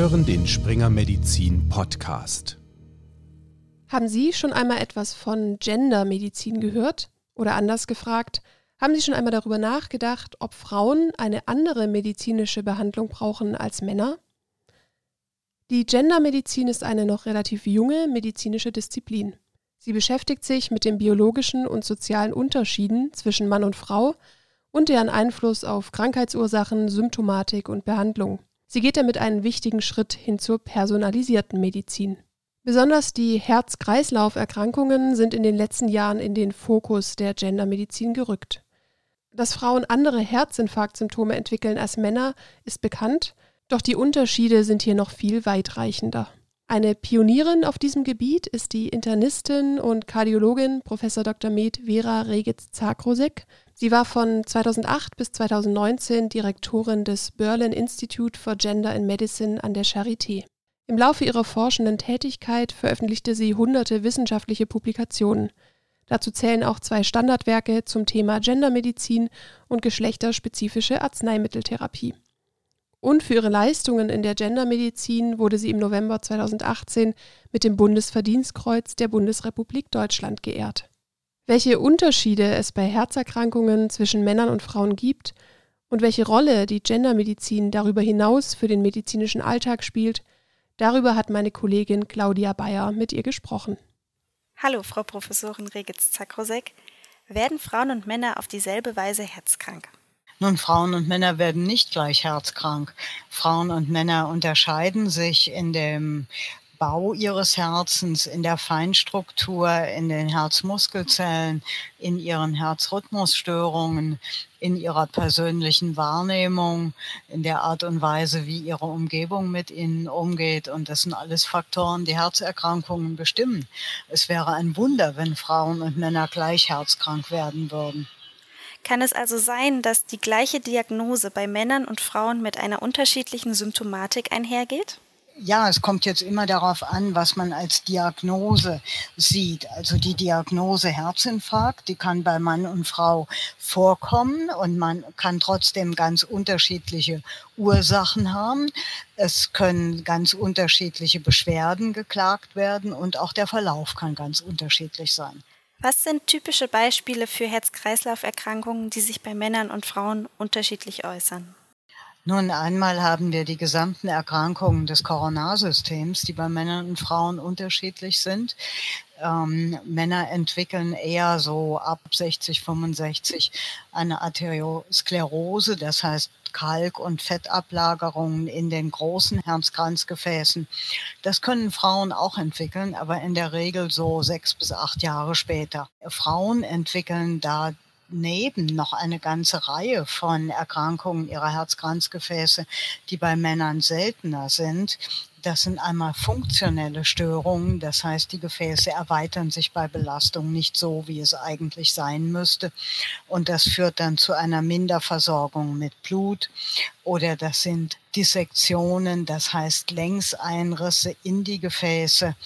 hören den Springer Medizin Podcast. Haben Sie schon einmal etwas von Gendermedizin gehört? Oder anders gefragt, haben Sie schon einmal darüber nachgedacht, ob Frauen eine andere medizinische Behandlung brauchen als Männer? Die Gendermedizin ist eine noch relativ junge medizinische Disziplin. Sie beschäftigt sich mit den biologischen und sozialen Unterschieden zwischen Mann und Frau und deren Einfluss auf Krankheitsursachen, Symptomatik und Behandlung. Sie geht damit einen wichtigen Schritt hin zur personalisierten Medizin. Besonders die Herz-Kreislauf-Erkrankungen sind in den letzten Jahren in den Fokus der Gendermedizin gerückt. Dass Frauen andere Herzinfarktsymptome entwickeln als Männer, ist bekannt, doch die Unterschiede sind hier noch viel weitreichender. Eine Pionierin auf diesem Gebiet ist die Internistin und Kardiologin Prof. Dr. Med Vera Regitz-Zakrosek. Sie war von 2008 bis 2019 Direktorin des Berlin Institute for Gender in Medicine an der Charité. Im Laufe ihrer forschenden Tätigkeit veröffentlichte sie hunderte wissenschaftliche Publikationen. Dazu zählen auch zwei Standardwerke zum Thema Gendermedizin und geschlechterspezifische Arzneimitteltherapie. Und für ihre Leistungen in der Gendermedizin wurde sie im November 2018 mit dem Bundesverdienstkreuz der Bundesrepublik Deutschland geehrt. Welche Unterschiede es bei Herzerkrankungen zwischen Männern und Frauen gibt und welche Rolle die Gendermedizin darüber hinaus für den medizinischen Alltag spielt, darüber hat meine Kollegin Claudia Bayer mit ihr gesprochen. Hallo, Frau Professorin Regitz-Zakrosek. Werden Frauen und Männer auf dieselbe Weise herzkrank? Nun, Frauen und Männer werden nicht gleich herzkrank. Frauen und Männer unterscheiden sich in dem Bau ihres Herzens, in der Feinstruktur, in den Herzmuskelzellen, in ihren Herzrhythmusstörungen, in ihrer persönlichen Wahrnehmung, in der Art und Weise, wie ihre Umgebung mit ihnen umgeht. Und das sind alles Faktoren, die Herzerkrankungen bestimmen. Es wäre ein Wunder, wenn Frauen und Männer gleich herzkrank werden würden. Kann es also sein, dass die gleiche Diagnose bei Männern und Frauen mit einer unterschiedlichen Symptomatik einhergeht? Ja, es kommt jetzt immer darauf an, was man als Diagnose sieht. Also die Diagnose Herzinfarkt, die kann bei Mann und Frau vorkommen und man kann trotzdem ganz unterschiedliche Ursachen haben. Es können ganz unterschiedliche Beschwerden geklagt werden und auch der Verlauf kann ganz unterschiedlich sein. Was sind typische Beispiele für Herz-Kreislauf-Erkrankungen, die sich bei Männern und Frauen unterschiedlich äußern? Nun, einmal haben wir die gesamten Erkrankungen des Koronarsystems, die bei Männern und Frauen unterschiedlich sind. Ähm, Männer entwickeln eher so ab 60, 65 eine Arteriosklerose, das heißt Kalk- und Fettablagerungen in den großen Herzkranzgefäßen. Das können Frauen auch entwickeln, aber in der Regel so sechs bis acht Jahre später. Frauen entwickeln da neben noch eine ganze Reihe von Erkrankungen ihrer Herzkranzgefäße, die bei Männern seltener sind. Das sind einmal funktionelle Störungen, das heißt, die Gefäße erweitern sich bei Belastung nicht so, wie es eigentlich sein müsste. Und das führt dann zu einer Minderversorgung mit Blut. Oder das sind Dissektionen, das heißt Längseinrisse in die Gefäße.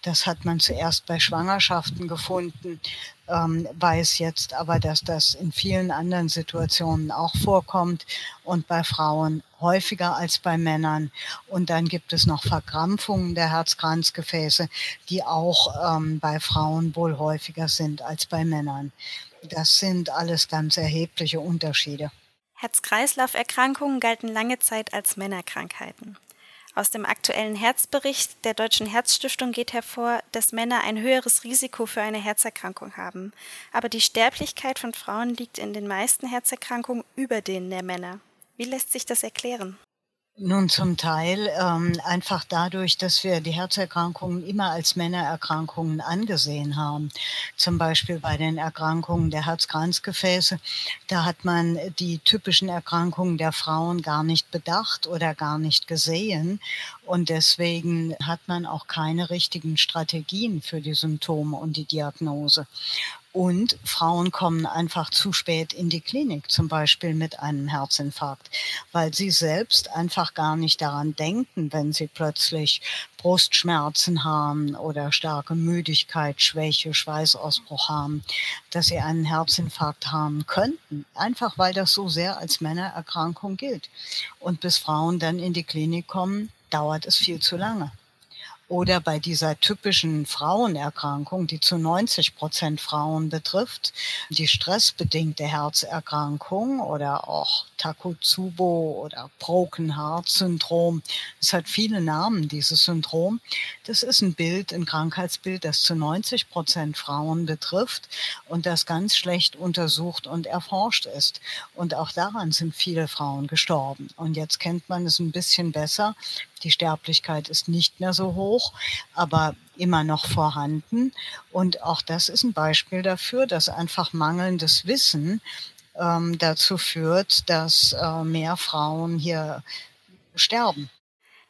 Das hat man zuerst bei Schwangerschaften gefunden ähm, weiß jetzt aber, dass das in vielen anderen Situationen auch vorkommt und bei Frauen häufiger als bei Männern. Und dann gibt es noch Verkrampfungen der Herzkranzgefäße, die auch ähm, bei Frauen wohl häufiger sind als bei Männern. Das sind alles ganz erhebliche Unterschiede. Herz-Kreislauf-Erkrankungen galten lange Zeit als Männerkrankheiten. Aus dem aktuellen Herzbericht der Deutschen Herzstiftung geht hervor, dass Männer ein höheres Risiko für eine Herzerkrankung haben, aber die Sterblichkeit von Frauen liegt in den meisten Herzerkrankungen über denen der Männer. Wie lässt sich das erklären? Nun zum Teil ähm, einfach dadurch, dass wir die Herzerkrankungen immer als Männererkrankungen angesehen haben. Zum Beispiel bei den Erkrankungen der Herzkranzgefäße, da hat man die typischen Erkrankungen der Frauen gar nicht bedacht oder gar nicht gesehen. Und deswegen hat man auch keine richtigen Strategien für die Symptome und die Diagnose. Und Frauen kommen einfach zu spät in die Klinik, zum Beispiel mit einem Herzinfarkt, weil sie selbst einfach gar nicht daran denken, wenn sie plötzlich Brustschmerzen haben oder starke Müdigkeit, Schwäche, Schweißausbruch haben, dass sie einen Herzinfarkt haben könnten. Einfach weil das so sehr als Männererkrankung gilt. Und bis Frauen dann in die Klinik kommen, dauert es viel zu lange. Oder bei dieser typischen Frauenerkrankung, die zu 90 Prozent Frauen betrifft, die stressbedingte Herzerkrankung oder auch Takotsubo oder Broken Heart Syndrom. Es hat viele Namen, dieses Syndrom. Das ist ein Bild, ein Krankheitsbild, das zu 90 Prozent Frauen betrifft und das ganz schlecht untersucht und erforscht ist. Und auch daran sind viele Frauen gestorben. Und jetzt kennt man es ein bisschen besser. Die Sterblichkeit ist nicht mehr so hoch, aber immer noch vorhanden. Und auch das ist ein Beispiel dafür, dass einfach mangelndes Wissen ähm, dazu führt, dass äh, mehr Frauen hier sterben.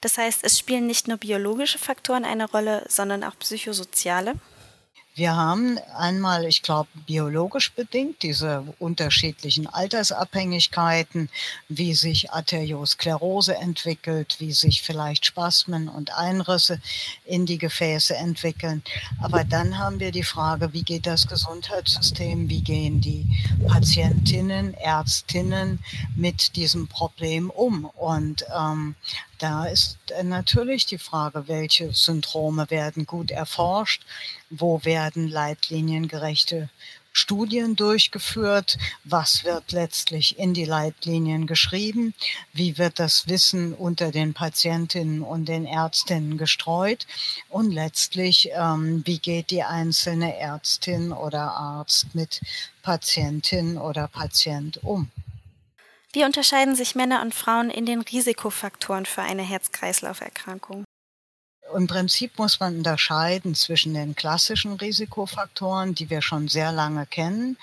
Das heißt, es spielen nicht nur biologische Faktoren eine Rolle, sondern auch psychosoziale? Wir haben einmal, ich glaube, biologisch bedingt diese unterschiedlichen Altersabhängigkeiten, wie sich Arteriosklerose entwickelt, wie sich vielleicht Spasmen und Einrisse in die Gefäße entwickeln. Aber dann haben wir die Frage, wie geht das Gesundheitssystem, wie gehen die Patientinnen, Ärztinnen mit diesem Problem um? Und ähm, da ist äh, natürlich die Frage, welche Syndrome werden gut erforscht, wo werden leitliniengerechte Studien durchgeführt, was wird letztlich in die Leitlinien geschrieben, wie wird das Wissen unter den Patientinnen und den Ärztinnen gestreut und letztlich, ähm, wie geht die einzelne Ärztin oder Arzt mit Patientin oder Patient um. Wie unterscheiden sich Männer und Frauen in den Risikofaktoren für eine Herz-Kreislauf-Erkrankung? Im Prinzip muss man unterscheiden zwischen den klassischen Risikofaktoren, die wir schon sehr lange kennen,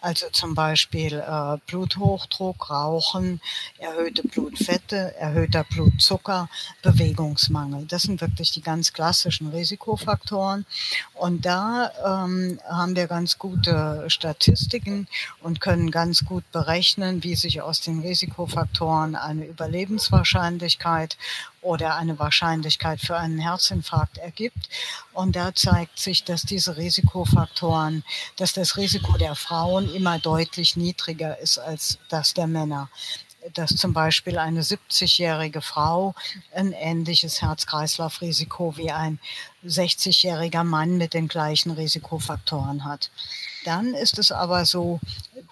also zum Beispiel äh, Bluthochdruck, Rauchen, erhöhte Blutfette, erhöhter Blutzucker, Bewegungsmangel. Das sind wirklich die ganz klassischen Risikofaktoren. Und da ähm, haben wir ganz gute Statistiken und können ganz gut berechnen, wie sich aus den Risikofaktoren eine Überlebenswahrscheinlichkeit oder eine Wahrscheinlichkeit für einen Herzinfarkt ergibt. Und da zeigt sich, dass diese Risikofaktoren, dass das Risiko der Frauen immer deutlich niedriger ist als das der Männer dass zum Beispiel eine 70-jährige Frau ein ähnliches Herz-Kreislauf-Risiko wie ein 60-jähriger Mann mit den gleichen Risikofaktoren hat. Dann ist es aber so,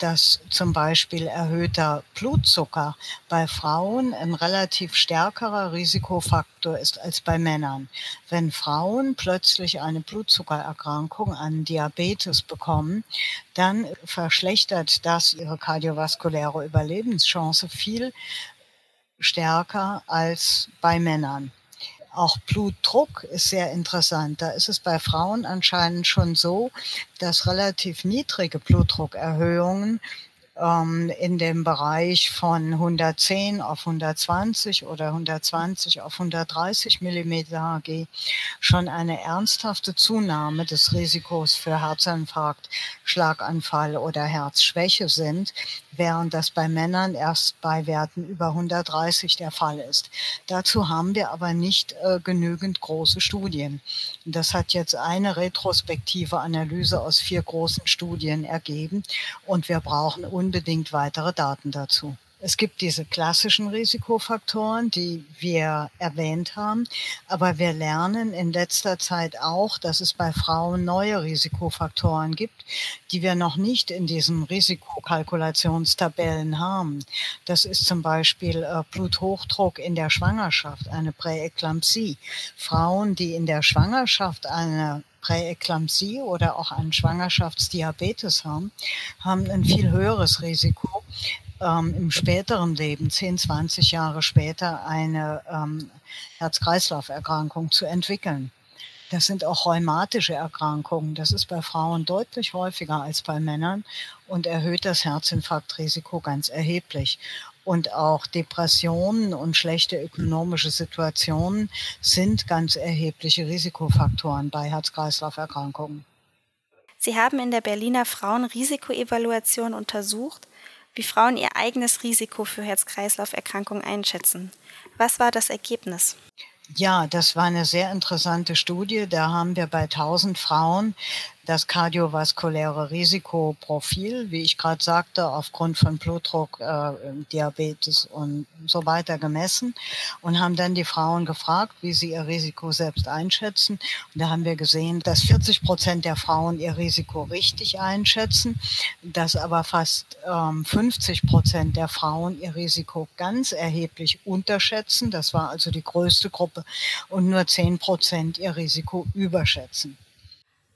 dass zum Beispiel erhöhter Blutzucker bei Frauen ein relativ stärkerer Risikofaktor ist als bei Männern. Wenn Frauen plötzlich eine Blutzuckererkrankung, einen Diabetes bekommen, dann verschlechtert das ihre kardiovaskuläre Überlebenschance viel stärker als bei Männern. Auch Blutdruck ist sehr interessant. Da ist es bei Frauen anscheinend schon so, dass relativ niedrige Blutdruckerhöhungen ähm, in dem Bereich von 110 auf 120 oder 120 auf 130 Millimeter Hg schon eine ernsthafte Zunahme des Risikos für Herzinfarkt, Schlaganfall oder Herzschwäche sind, während das bei Männern erst bei Werten über 130 der Fall ist. Dazu haben wir aber nicht äh, genügend große Studien. Das hat jetzt eine retrospektive Analyse aus vier großen Studien ergeben und wir brauchen unbedingt weitere Daten dazu. Es gibt diese klassischen Risikofaktoren, die wir erwähnt haben, aber wir lernen in letzter Zeit auch, dass es bei Frauen neue Risikofaktoren gibt, die wir noch nicht in diesen Risikokalkulationstabellen haben. Das ist zum Beispiel äh, Bluthochdruck in der Schwangerschaft, eine Präeklampsie. Frauen, die in der Schwangerschaft eine Präeklampsie oder auch einen Schwangerschaftsdiabetes haben, haben ein viel höheres Risiko, ähm, im späteren Leben, 10, 20 Jahre später, eine ähm, Herz-Kreislauf-Erkrankung zu entwickeln. Das sind auch rheumatische Erkrankungen. Das ist bei Frauen deutlich häufiger als bei Männern und erhöht das Herzinfarktrisiko ganz erheblich. Und auch Depressionen und schlechte ökonomische Situationen sind ganz erhebliche Risikofaktoren bei Herz-Kreislauf-Erkrankungen. Sie haben in der Berliner Frauenrisikoevaluation untersucht, wie Frauen ihr eigenes Risiko für Herz-Kreislauf-Erkrankungen einschätzen. Was war das Ergebnis? Ja, das war eine sehr interessante Studie. Da haben wir bei 1000 Frauen das kardiovaskuläre Risikoprofil, wie ich gerade sagte, aufgrund von Blutdruck, äh, Diabetes und so weiter gemessen und haben dann die Frauen gefragt, wie sie ihr Risiko selbst einschätzen. Und da haben wir gesehen, dass 40 Prozent der Frauen ihr Risiko richtig einschätzen, dass aber fast ähm, 50 Prozent der Frauen ihr Risiko ganz erheblich unterschätzen. Das war also die größte Gruppe und nur 10 Prozent ihr Risiko überschätzen.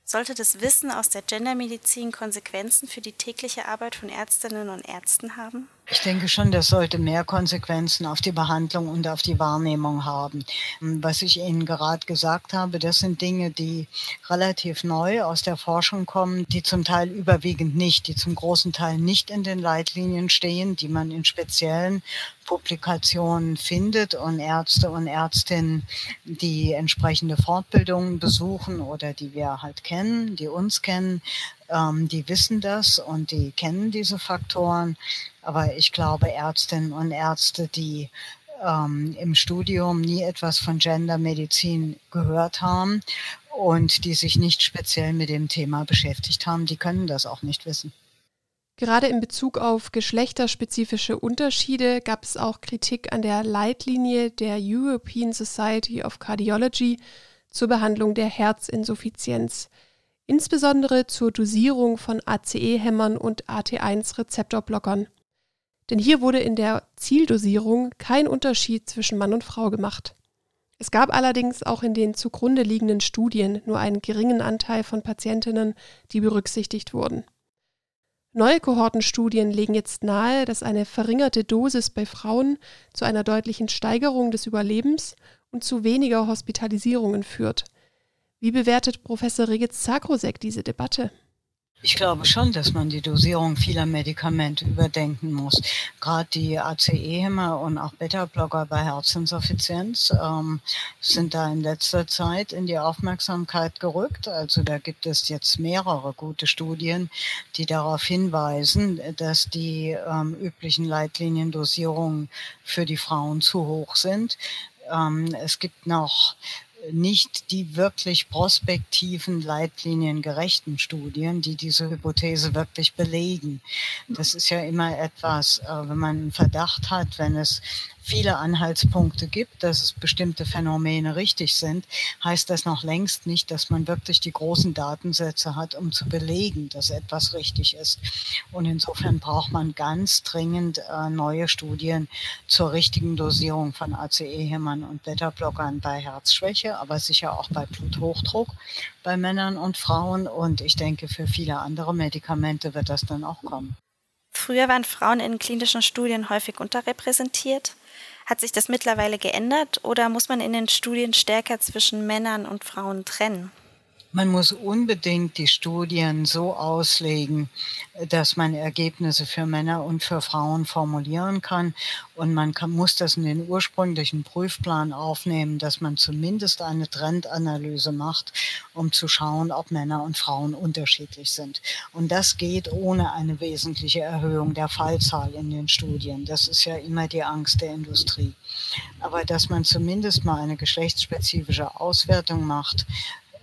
Sollte das Wissen aus der Gendermedizin Konsequenzen für die tägliche Arbeit von Ärztinnen und Ärzten haben? Ich denke schon, das sollte mehr Konsequenzen auf die Behandlung und auf die Wahrnehmung haben. Was ich Ihnen gerade gesagt habe, das sind Dinge, die relativ neu aus der Forschung kommen, die zum Teil überwiegend nicht, die zum großen Teil nicht in den Leitlinien stehen, die man in speziellen Publikationen findet und Ärzte und Ärztinnen, die entsprechende Fortbildungen besuchen oder die wir halt kennen, die uns kennen, ähm, die wissen das und die kennen diese Faktoren. Aber ich glaube, Ärztinnen und Ärzte, die ähm, im Studium nie etwas von Gendermedizin gehört haben und die sich nicht speziell mit dem Thema beschäftigt haben, die können das auch nicht wissen. Gerade in Bezug auf geschlechterspezifische Unterschiede gab es auch Kritik an der Leitlinie der European Society of Cardiology zur Behandlung der Herzinsuffizienz, insbesondere zur Dosierung von ACE-Hämmern und AT1-Rezeptorblockern. Denn hier wurde in der Zieldosierung kein Unterschied zwischen Mann und Frau gemacht. Es gab allerdings auch in den zugrunde liegenden Studien nur einen geringen Anteil von Patientinnen, die berücksichtigt wurden. Neue Kohortenstudien legen jetzt nahe, dass eine verringerte Dosis bei Frauen zu einer deutlichen Steigerung des Überlebens und zu weniger Hospitalisierungen führt. Wie bewertet Professor Regitz-Zakrosek diese Debatte? Ich glaube schon, dass man die Dosierung vieler Medikamente überdenken muss. Gerade die ACE-Hämmer und auch Beta-Blocker bei Herzinsuffizienz ähm, sind da in letzter Zeit in die Aufmerksamkeit gerückt. Also da gibt es jetzt mehrere gute Studien, die darauf hinweisen, dass die ähm, üblichen Leitliniendosierungen für die Frauen zu hoch sind. Ähm, es gibt noch nicht die wirklich prospektiven, leitliniengerechten Studien, die diese Hypothese wirklich belegen. Das ist ja immer etwas, äh, wenn man einen Verdacht hat, wenn es viele Anhaltspunkte gibt, dass es bestimmte Phänomene richtig sind, heißt das noch längst nicht, dass man wirklich die großen Datensätze hat, um zu belegen, dass etwas richtig ist. Und insofern braucht man ganz dringend äh, neue Studien zur richtigen Dosierung von ACE-Hämmern und Beta-Blockern bei Herzschwäche, aber sicher auch bei Bluthochdruck bei Männern und Frauen. Und ich denke, für viele andere Medikamente wird das dann auch kommen. Früher waren Frauen in klinischen Studien häufig unterrepräsentiert. Hat sich das mittlerweile geändert oder muss man in den Studien stärker zwischen Männern und Frauen trennen? Man muss unbedingt die Studien so auslegen, dass man Ergebnisse für Männer und für Frauen formulieren kann. Und man kann, muss das in den ursprünglichen Prüfplan aufnehmen, dass man zumindest eine Trendanalyse macht, um zu schauen, ob Männer und Frauen unterschiedlich sind. Und das geht ohne eine wesentliche Erhöhung der Fallzahl in den Studien. Das ist ja immer die Angst der Industrie. Aber dass man zumindest mal eine geschlechtsspezifische Auswertung macht,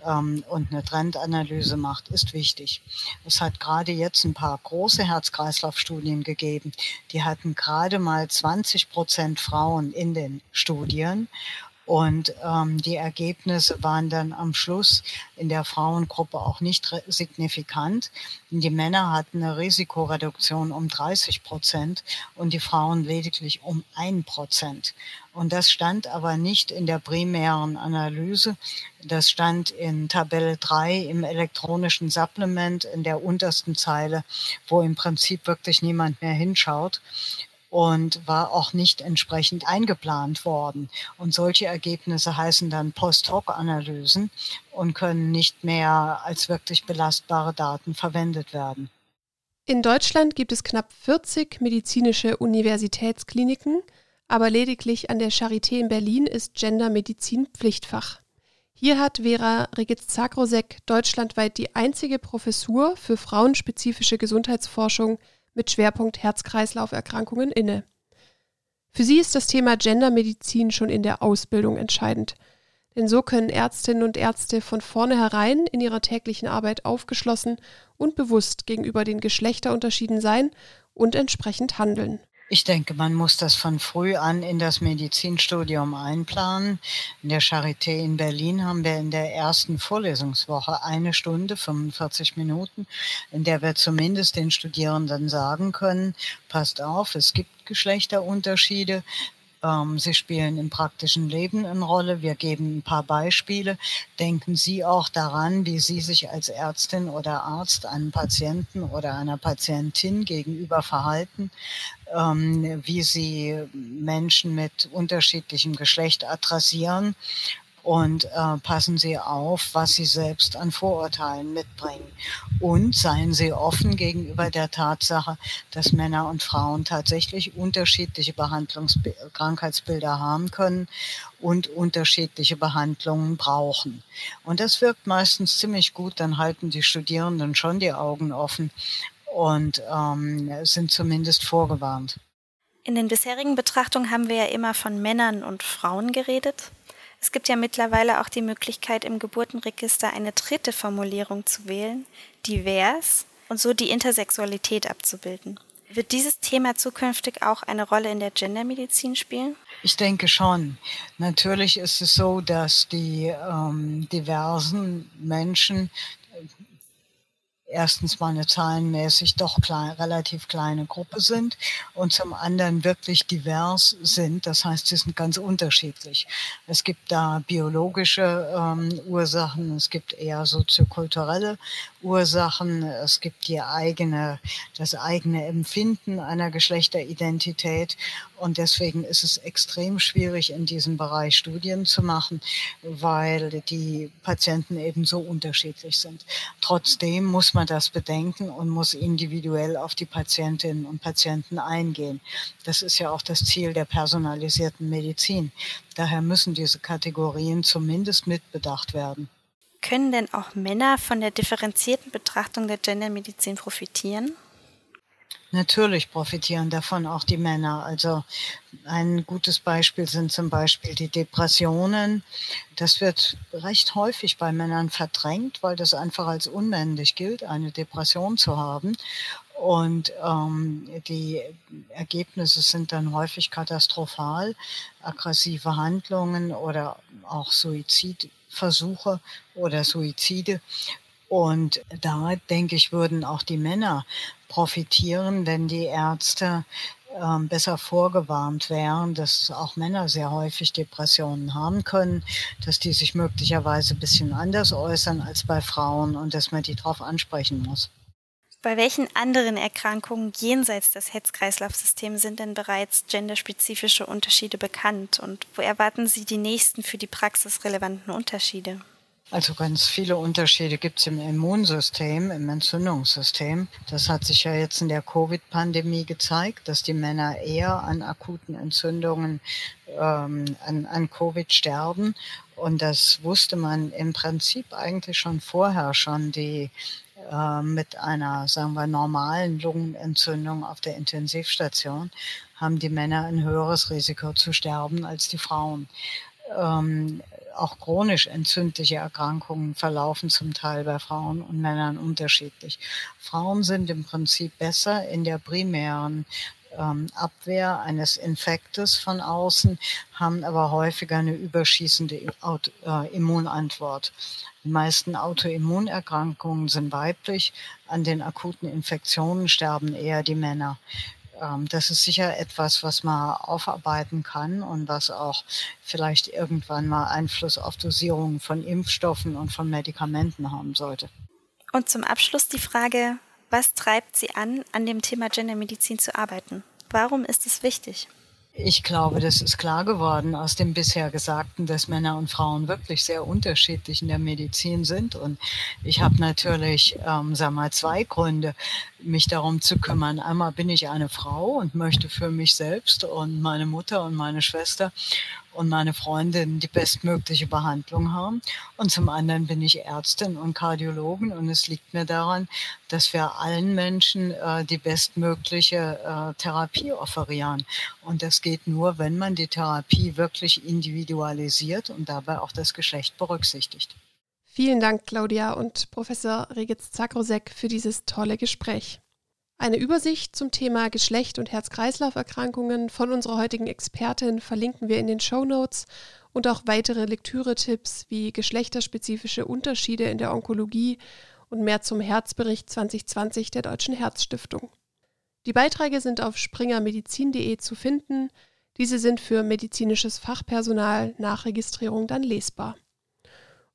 ähm, und eine Trendanalyse macht, ist wichtig. Es hat gerade jetzt ein paar große Herz-Kreislauf-Studien gegeben. Die hatten gerade mal 20 Prozent Frauen in den Studien und ähm, die Ergebnisse waren dann am Schluss in der Frauengruppe auch nicht signifikant. Die Männer hatten eine Risikoreduktion um 30 Prozent und die Frauen lediglich um ein Prozent. Und das stand aber nicht in der primären Analyse. Das stand in Tabelle 3 im elektronischen Supplement in der untersten Zeile, wo im Prinzip wirklich niemand mehr hinschaut und war auch nicht entsprechend eingeplant worden. Und solche Ergebnisse heißen dann Post-Hoc-Analysen und können nicht mehr als wirklich belastbare Daten verwendet werden. In Deutschland gibt es knapp 40 medizinische Universitätskliniken, aber lediglich an der Charité in Berlin ist Gendermedizin Pflichtfach. Hier hat Vera Regitz-Zagrosek deutschlandweit die einzige Professur für frauenspezifische Gesundheitsforschung mit Schwerpunkt Herz-Kreislauf-Erkrankungen inne. Für sie ist das Thema Gendermedizin schon in der Ausbildung entscheidend. Denn so können Ärztinnen und Ärzte von vornherein in ihrer täglichen Arbeit aufgeschlossen und bewusst gegenüber den Geschlechterunterschieden sein und entsprechend handeln. Ich denke, man muss das von früh an in das Medizinstudium einplanen. In der Charité in Berlin haben wir in der ersten Vorlesungswoche eine Stunde, 45 Minuten, in der wir zumindest den Studierenden sagen können, passt auf, es gibt Geschlechterunterschiede. Ähm, sie spielen im praktischen Leben eine Rolle. Wir geben ein paar Beispiele. Denken Sie auch daran, wie Sie sich als Ärztin oder Arzt einem Patienten oder einer Patientin gegenüber verhalten, ähm, wie Sie Menschen mit unterschiedlichem Geschlecht adressieren und äh, passen Sie auf, was Sie selbst an Vorurteilen mitbringen. Und seien Sie offen gegenüber der Tatsache, dass Männer und Frauen tatsächlich unterschiedliche Behandlungskrankheitsbilder haben können und unterschiedliche Behandlungen brauchen. Und das wirkt meistens ziemlich gut, dann halten die Studierenden schon die Augen offen und ähm, sind zumindest vorgewarnt. In den bisherigen Betrachtungen haben wir ja immer von Männern und Frauen geredet. Es gibt ja mittlerweile auch die Möglichkeit, im Geburtenregister eine dritte Formulierung zu wählen, divers, und so die Intersexualität abzubilden. Wird dieses Thema zukünftig auch eine Rolle in der Gendermedizin spielen? Ich denke schon. Natürlich ist es so, dass die ähm, diversen Menschen erstens mal eine zahlenmäßig doch klein, relativ kleine Gruppe sind und zum anderen wirklich divers sind. Das heißt, sie sind ganz unterschiedlich. Es gibt da biologische ähm, Ursachen, es gibt eher soziokulturelle Ursachen, es gibt die eigene, das eigene Empfinden einer Geschlechteridentität und deswegen ist es extrem schwierig, in diesem Bereich Studien zu machen, weil die Patienten eben so unterschiedlich sind. Trotzdem muss man das bedenken und muss individuell auf die Patientinnen und Patienten eingehen. Das ist ja auch das Ziel der personalisierten Medizin. Daher müssen diese Kategorien zumindest mitbedacht werden. Können denn auch Männer von der differenzierten Betrachtung der Gendermedizin profitieren? Natürlich profitieren davon auch die Männer. Also ein gutes Beispiel sind zum Beispiel die Depressionen. Das wird recht häufig bei Männern verdrängt, weil das einfach als unmännlich gilt, eine Depression zu haben. Und ähm, die Ergebnisse sind dann häufig katastrophal, aggressive Handlungen oder auch Suizidversuche oder Suizide. Und da denke ich, würden auch die Männer profitieren, wenn die Ärzte ähm, besser vorgewarnt wären, dass auch Männer sehr häufig Depressionen haben können, dass die sich möglicherweise ein bisschen anders äußern als bei Frauen und dass man die darauf ansprechen muss. Bei welchen anderen Erkrankungen jenseits des Herz-Kreislauf-Systems sind denn bereits genderspezifische Unterschiede bekannt und wo erwarten Sie die nächsten für die Praxis relevanten Unterschiede? Also ganz viele Unterschiede gibt es im Immunsystem, im Entzündungssystem. Das hat sich ja jetzt in der Covid-Pandemie gezeigt, dass die Männer eher an akuten Entzündungen, ähm, an, an Covid sterben. Und das wusste man im Prinzip eigentlich schon vorher schon, die äh, mit einer, sagen wir, normalen Lungenentzündung auf der Intensivstation haben die Männer ein höheres Risiko zu sterben als die Frauen. Ähm, auch chronisch entzündliche Erkrankungen verlaufen zum Teil bei Frauen und Männern unterschiedlich. Frauen sind im Prinzip besser in der primären ähm, Abwehr eines Infektes von außen, haben aber häufiger eine überschießende äh, Immunantwort. Die meisten Autoimmunerkrankungen sind weiblich. An den akuten Infektionen sterben eher die Männer. Ähm, das ist sicher etwas, was man aufarbeiten kann und was auch vielleicht irgendwann mal Einfluss auf Dosierungen von Impfstoffen und von Medikamenten haben sollte. Und zum Abschluss die Frage, was treibt Sie an, an dem Thema Gendermedizin zu arbeiten? Warum ist es wichtig? Ich glaube, das ist klar geworden aus dem bisher Gesagten, dass Männer und Frauen wirklich sehr unterschiedlich in der Medizin sind. Und ich habe natürlich, ähm, sag mal, zwei Gründe, mich darum zu kümmern. Einmal bin ich eine Frau und möchte für mich selbst und meine Mutter und meine Schwester und meine Freundinnen die bestmögliche Behandlung haben. Und zum anderen bin ich Ärztin und Kardiologin und es liegt mir daran, dass wir allen Menschen äh, die bestmögliche äh, Therapie offerieren. Und das geht nur, wenn man die Therapie wirklich individualisiert und dabei auch das Geschlecht berücksichtigt. Vielen Dank, Claudia und Professor Regitz Zakrosek, für dieses tolle Gespräch. Eine Übersicht zum Thema Geschlecht und Herz-Kreislauf-Erkrankungen von unserer heutigen Expertin verlinken wir in den Show Notes und auch weitere Lektüre-Tipps wie geschlechterspezifische Unterschiede in der Onkologie und mehr zum Herzbericht 2020 der Deutschen Herzstiftung. Die Beiträge sind auf springermedizin.de zu finden. Diese sind für medizinisches Fachpersonal nach Registrierung dann lesbar.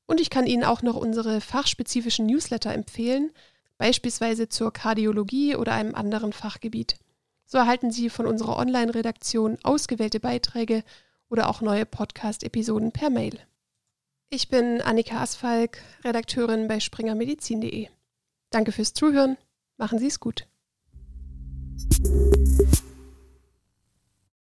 Und ich kann Ihnen auch noch unsere fachspezifischen Newsletter empfehlen – beispielsweise zur Kardiologie oder einem anderen Fachgebiet. So erhalten Sie von unserer Online-Redaktion ausgewählte Beiträge oder auch neue Podcast-Episoden per Mail. Ich bin Annika Asfalk, Redakteurin bei springermedizin.de. Danke fürs Zuhören. Machen Sie es gut.